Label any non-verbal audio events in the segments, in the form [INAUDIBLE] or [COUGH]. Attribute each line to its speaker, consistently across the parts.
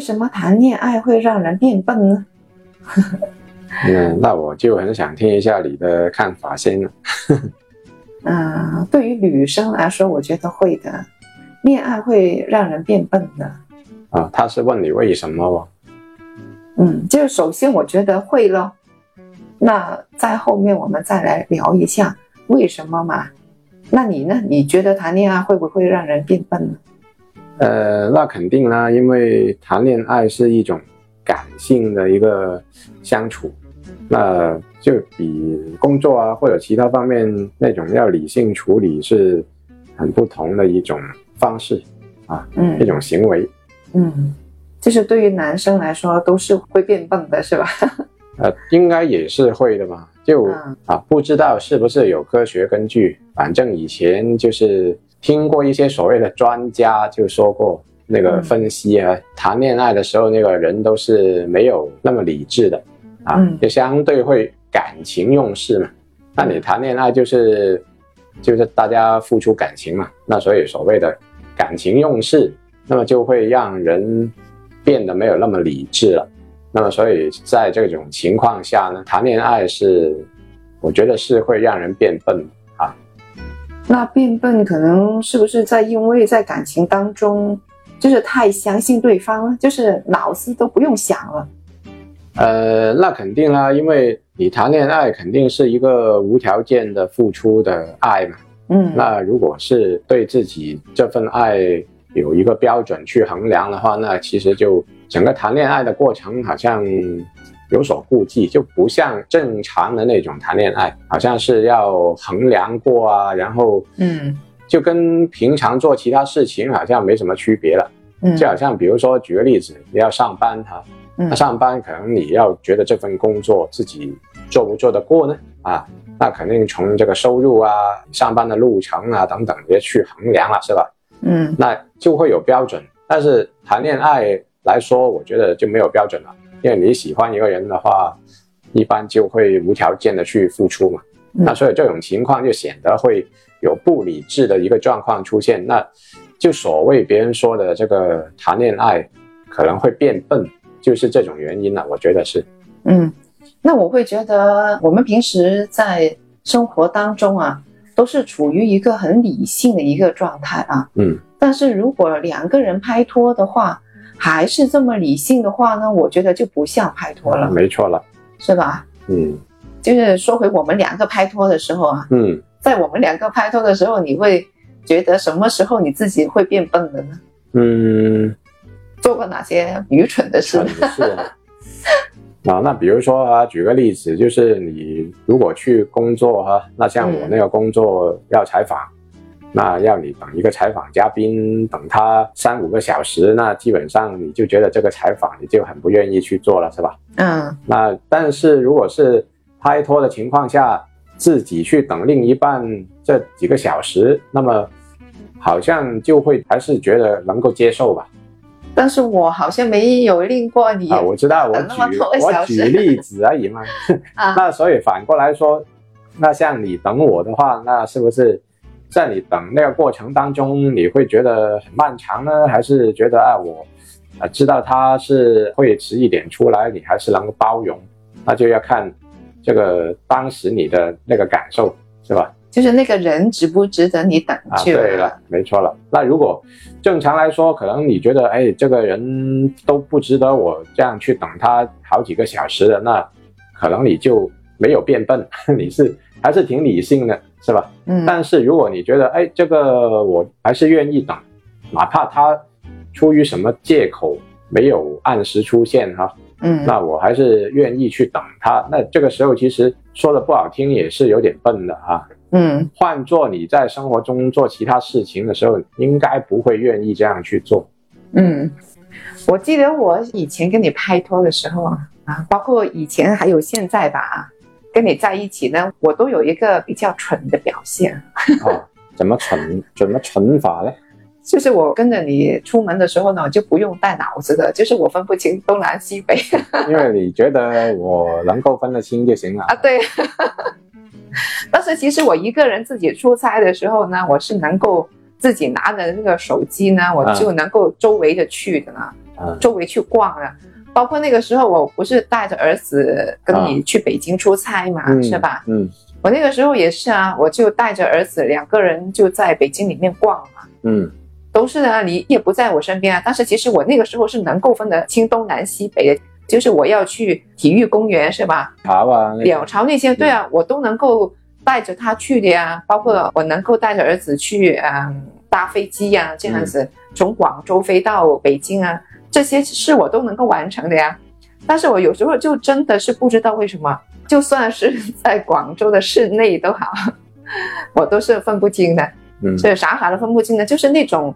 Speaker 1: 为什么谈恋爱会让人变笨呢？[LAUGHS]
Speaker 2: 嗯，那我就很想听一下你的看法先了。
Speaker 1: 嗯，[LAUGHS] 对于女生来说，我觉得会的，恋爱会让人变笨的。
Speaker 2: 啊，他是问你为什么哦？
Speaker 1: 嗯，就是首先我觉得会咯，那在后面我们再来聊一下为什么嘛。那你呢？你觉得谈恋爱会不会让人变笨呢？
Speaker 2: 呃，那肯定啦，因为谈恋爱是一种感性的一个相处，那就比工作啊或者其他方面那种要理性处理是很不同的一种方式啊，
Speaker 1: 嗯
Speaker 2: 一种行为。
Speaker 1: 嗯，就是对于男生来说都是会变笨的，是吧？[LAUGHS]
Speaker 2: 呃，应该也是会的吧？就、
Speaker 1: 嗯
Speaker 2: 啊，不知道是不是有科学根据，反正以前就是听过一些所谓的专家就说过那个
Speaker 1: 嗯
Speaker 2: 分析啊，谈恋爱的时候那个人都是没有那么理智的啊，
Speaker 1: 嗯
Speaker 2: 就相对会感情用事嘛。那你谈恋爱就是就是大家付出感情嘛，那所以所谓的感情用事，那么就会让人变得没有那么理智了。那么，所以在这种情况下呢，谈恋爱是，我觉得是会让人变笨啊。
Speaker 1: 那变笨可能是不是在因为在感情当中就是太相信对方了，就是脑子都不用想了。
Speaker 2: 呃，那肯定啦，因为你谈恋爱肯定是一个无条件的付出的爱嘛。
Speaker 1: 嗯，
Speaker 2: 那如果是对自己这份爱有一个标准去衡量的话，那其实就整个谈恋爱的过程好像有所顾忌，就不像正常的那种谈恋爱，好像是要衡量过啊，然后
Speaker 1: 嗯
Speaker 2: 就跟平常做其他事情好像没什么区别了。
Speaker 1: 嗯，
Speaker 2: 就好像比如说举个例子，你要上班哈，
Speaker 1: 嗯
Speaker 2: 那上班可能你要觉得这份工作自己做不做得过呢？啊，那肯定从这个收入啊、上班的路程啊等等也去衡量了，是吧？
Speaker 1: 嗯
Speaker 2: 那就会有标准。但是谈恋爱来说，我觉得就没有标准了，因为你喜欢一个人的话，一般就会无条件的去付出嘛。
Speaker 1: 嗯
Speaker 2: 那所以这种情况就显得会有不理智的一个状况出现。那就所谓别人说的这个谈恋爱可能会变笨，就是这种原因了。我觉得是。
Speaker 1: 嗯，那我会觉得我们平时在生活当中啊，都是处于一个很理性的一个状态啊。
Speaker 2: 嗯，
Speaker 1: 但是如果两个人拍拖的话，还是这么理性的话呢，我觉得就不像拍拖了，
Speaker 2: 没错了。
Speaker 1: 是吧？
Speaker 2: 嗯
Speaker 1: 就是说回我们两个拍拖的时候啊，
Speaker 2: 嗯，
Speaker 1: 在我们两个拍拖的时候，你会觉得什么时候你自己会变笨的呢？
Speaker 2: 嗯，
Speaker 1: 做过哪些愚蠢的事
Speaker 2: 很？是啊。[LAUGHS] 啊，那比如说啊，举个例子，就是你如果去工作哈、那像我那个工作要采访，那要你等一个采访嘉宾等他三五个小时，那基本上你就觉得这个采访你就很不愿意去做了，是吧？
Speaker 1: 嗯
Speaker 2: 那但是如果是拍拖的情况下，自己去等另一半这几个小时，那么好像就会还是觉得能够接受吧。
Speaker 1: 但是我好像没有令过你
Speaker 2: 啊，我知道，我举我举例子而已嘛。[LAUGHS]
Speaker 1: 啊 [LAUGHS]
Speaker 2: 那所以反过来说，那像你等我的话，那是不是在你等那个过程当中，你会觉得很漫长呢？还是觉得啊，我啊知道他是会迟一点出来，你还是能够包容？那就要看这个当时你的那个感受，是吧？
Speaker 1: 就是那个人值不值得你等
Speaker 2: 啊，
Speaker 1: 去
Speaker 2: 对了，没错了。那如果正常来说，可能你觉得，哎，这个人都不值得我这样去等他好几个小时的，那可能你就没有变笨，[LAUGHS] 你是还是挺理性的，是吧？
Speaker 1: 嗯
Speaker 2: 但是如果你觉得，哎，这个我还是愿意等，哪怕他出于什么借口没有按时出现哈，
Speaker 1: 嗯
Speaker 2: 那我还是愿意去等他。那这个时候其实说的不好听，也是有点笨的啊。
Speaker 1: 嗯
Speaker 2: 换做你在生活中做其他事情的时候，应该不会愿意这样去做。
Speaker 1: 嗯，我记得我以前跟你拍拖的时候啊，啊，包括以前还有现在吧，啊，跟你在一起呢，我都有一个比较蠢的表现，
Speaker 2: 哦，[LAUGHS] 怎么蠢？怎么蠢法呢？
Speaker 1: 就是我跟着你出门的时候呢，我就不用带脑子的，就是我分不清东南西北 [LAUGHS]
Speaker 2: 因为你觉得我能够分得清就行了
Speaker 1: 啊，。对。但是其实我一个人自己出差的时候呢，我是能够自己拿着那个手机呢，我就能够周围的去的呢。
Speaker 2: 嗯
Speaker 1: 周围去逛啊。包括那个时候，我不是带着儿子跟你去北京出差嘛，
Speaker 2: 嗯
Speaker 1: 是吧？
Speaker 2: 嗯
Speaker 1: 我那个时候也是啊，我就带着儿子两个人就在北京里面逛嘛，
Speaker 2: 嗯
Speaker 1: 都是啊，你也不在我身边啊。但是其实我那个时候是能够分得清东南西北的，就是我要去体育公园是吧？鸟巢那些，对啊，我都能够带着他去的呀。包括我能够带着儿子去，嗯，搭飞机呀，这样子从广州飞到北京啊，这些事我都能够完成的呀。但是我有时候就真的是不知道为什么，就算是在广州的市内都好，[LAUGHS] 我都是分不清的，
Speaker 2: 嗯。
Speaker 1: 是傻傻的分不清的，就是那种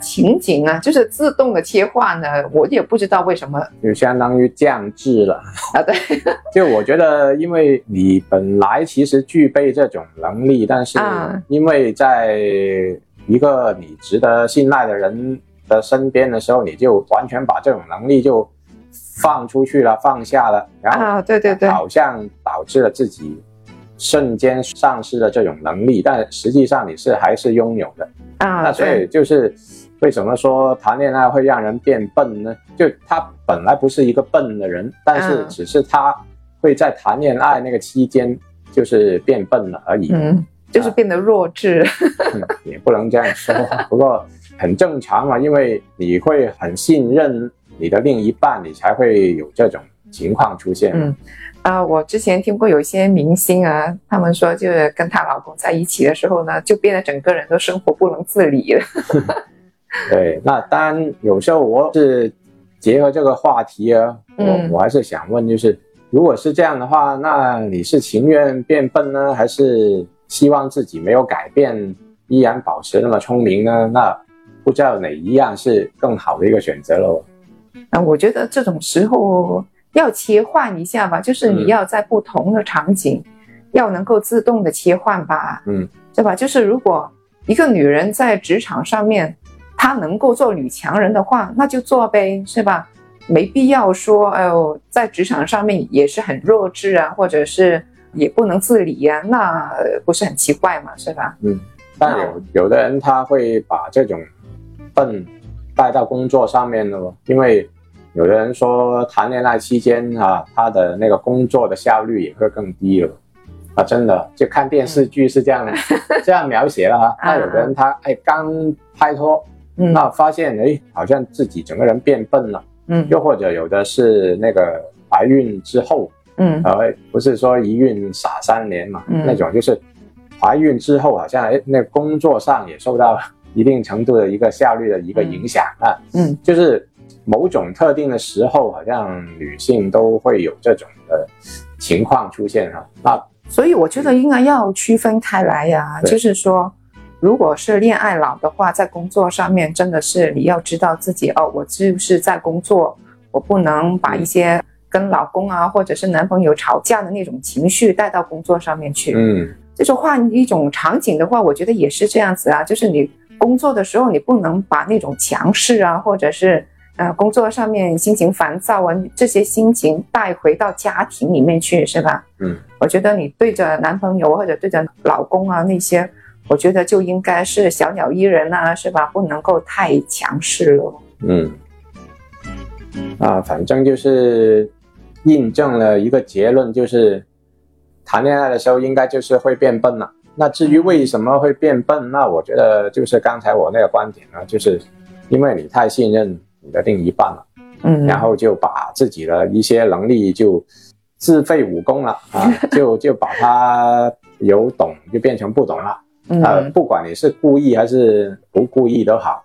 Speaker 1: 情景啊，就是自动的切换呢，我也不知道为什么。
Speaker 2: 就相当于降智了。
Speaker 1: 啊，对，[LAUGHS]
Speaker 2: 就我觉得，因为你本来其实具备这种能力，但是
Speaker 1: 啊。
Speaker 2: 因为在一个你值得信赖的人的身边的时候，你就完全把这种能力就放出去了，放下了，然后
Speaker 1: 啊，对对对，
Speaker 2: 好像导致了自己瞬间丧失了这种能力，但实际上你是还是拥有的。
Speaker 1: 啊，
Speaker 2: 那所以，就是为什么说谈恋爱会让人变笨呢？就他本来不是一个笨的人，但是
Speaker 1: 嗯
Speaker 2: 只是他会在谈恋爱那个期间就是变笨了而已。
Speaker 1: 嗯，就是变得弱智。
Speaker 2: 嗯也不能这样说，不过很正常嘛，因为你会很信任你的另一半，你才会有这种情况出现。
Speaker 1: 嗯啊、我之前听过有一些明星啊，他们说就是跟她老公在一起的时候呢，就变得整个人都生活不能自理了。[LAUGHS]
Speaker 2: 对，那当然有时候我是结合这个话题啊，
Speaker 1: 嗯
Speaker 2: 我我还是想问，就是如果是这样的话，那你是情愿变笨呢，还是希望自己没有改变，依然保持那么聪明呢？那不知道哪一样是更好的一个选择喽。
Speaker 1: 啊，我觉得这种时候要切换一下吧，就是你
Speaker 2: 嗯
Speaker 1: 要在不同的场景，要能够自动的切换吧，
Speaker 2: 嗯
Speaker 1: 对吧？就是如果一个女人在职场上面，她能够做女强人的话，那就做呗，是吧？没必要说，哎呦，在职场上面也是很弱智啊，或者是也不能自理啊，那呃不是很奇怪嘛，是吧？
Speaker 2: 嗯，但有有的人他会把这种笨带到工作上面了，因为有的人说谈恋爱期间啊，他的那个工作的效率也会更低了。啊，真的，就看电视剧是这样、这样描写了哈。[LAUGHS] 那有的人他哎刚拍拖，
Speaker 1: 嗯。
Speaker 2: 那发现哎好像自己整个人变笨了，
Speaker 1: 嗯。
Speaker 2: 又或者有的是那个怀孕之后，
Speaker 1: 嗯。
Speaker 2: 呃，不是说一孕傻三年嘛，
Speaker 1: 嗯。
Speaker 2: 那种就是怀孕之后好像哎，那工作上也受到一定程度的一个效率的一个影响啊，
Speaker 1: 嗯。
Speaker 2: 就是某种特定的时候，好像女性都会有这种的情况出现哈、那
Speaker 1: 所以我觉得应该要区分开来呀、
Speaker 2: 对。
Speaker 1: 就是说，如果是恋爱脑的话，在工作上面真的是你要知道自己哦，我就是在工作，我不能把一些跟老公啊或者是男朋友吵架的那种情绪带到工作上面去。
Speaker 2: 嗯。
Speaker 1: 就是换一种场景的话，我觉得也是这样子啊，就是你工作的时候，你不能把那种强势啊，或者是呃工作上面心情烦躁啊这些心情带回到家庭里面去，是吧？
Speaker 2: 嗯，
Speaker 1: 我觉得你对着男朋友或者对着老公啊那些，我觉得就应该是小鸟依人啊，是吧？不能够太强势了。
Speaker 2: 嗯，啊，反正就是印证了一个结论，就是谈恋爱的时候应该就是会变笨了。那至于为什么会变笨，那我觉得就是刚才我那个观点呢，就是因为你太信任你的另一半了，
Speaker 1: 嗯，
Speaker 2: 然后就把自己的一些能力就自废武功了啊，[LAUGHS] 就就把它由懂就变成不懂了。呃，
Speaker 1: 嗯
Speaker 2: 不管你是故意还是不故意都好，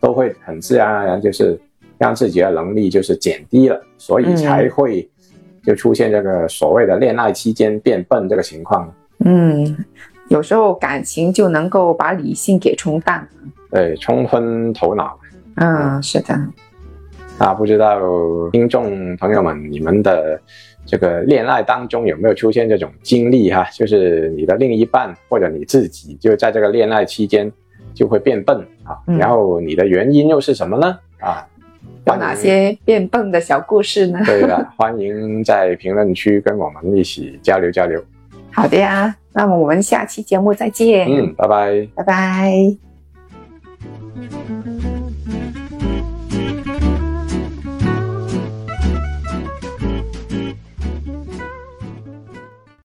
Speaker 2: 都会很自然而然就是让自己的能力就是减低了，所以才会就出现这个所谓的恋爱期间变笨这个情况。
Speaker 1: 嗯，有时候感情就能够把理性给冲淡。
Speaker 2: 对，冲昏头脑。
Speaker 1: 嗯，是的，
Speaker 2: 啊，不知道听众朋友们，你们的这个恋爱当中有没有出现这种经历哈？就是你的另一半或者你自己，就在这个恋爱期间就会变笨啊，
Speaker 1: 嗯
Speaker 2: 然后你的原因又是什么呢？啊，
Speaker 1: 有哪些变笨的小故事呢？
Speaker 2: 对了，欢迎在评论区跟我们一起交流交流。
Speaker 1: 好的呀那么我们下期节目再见。
Speaker 2: 嗯拜拜。
Speaker 1: 拜拜。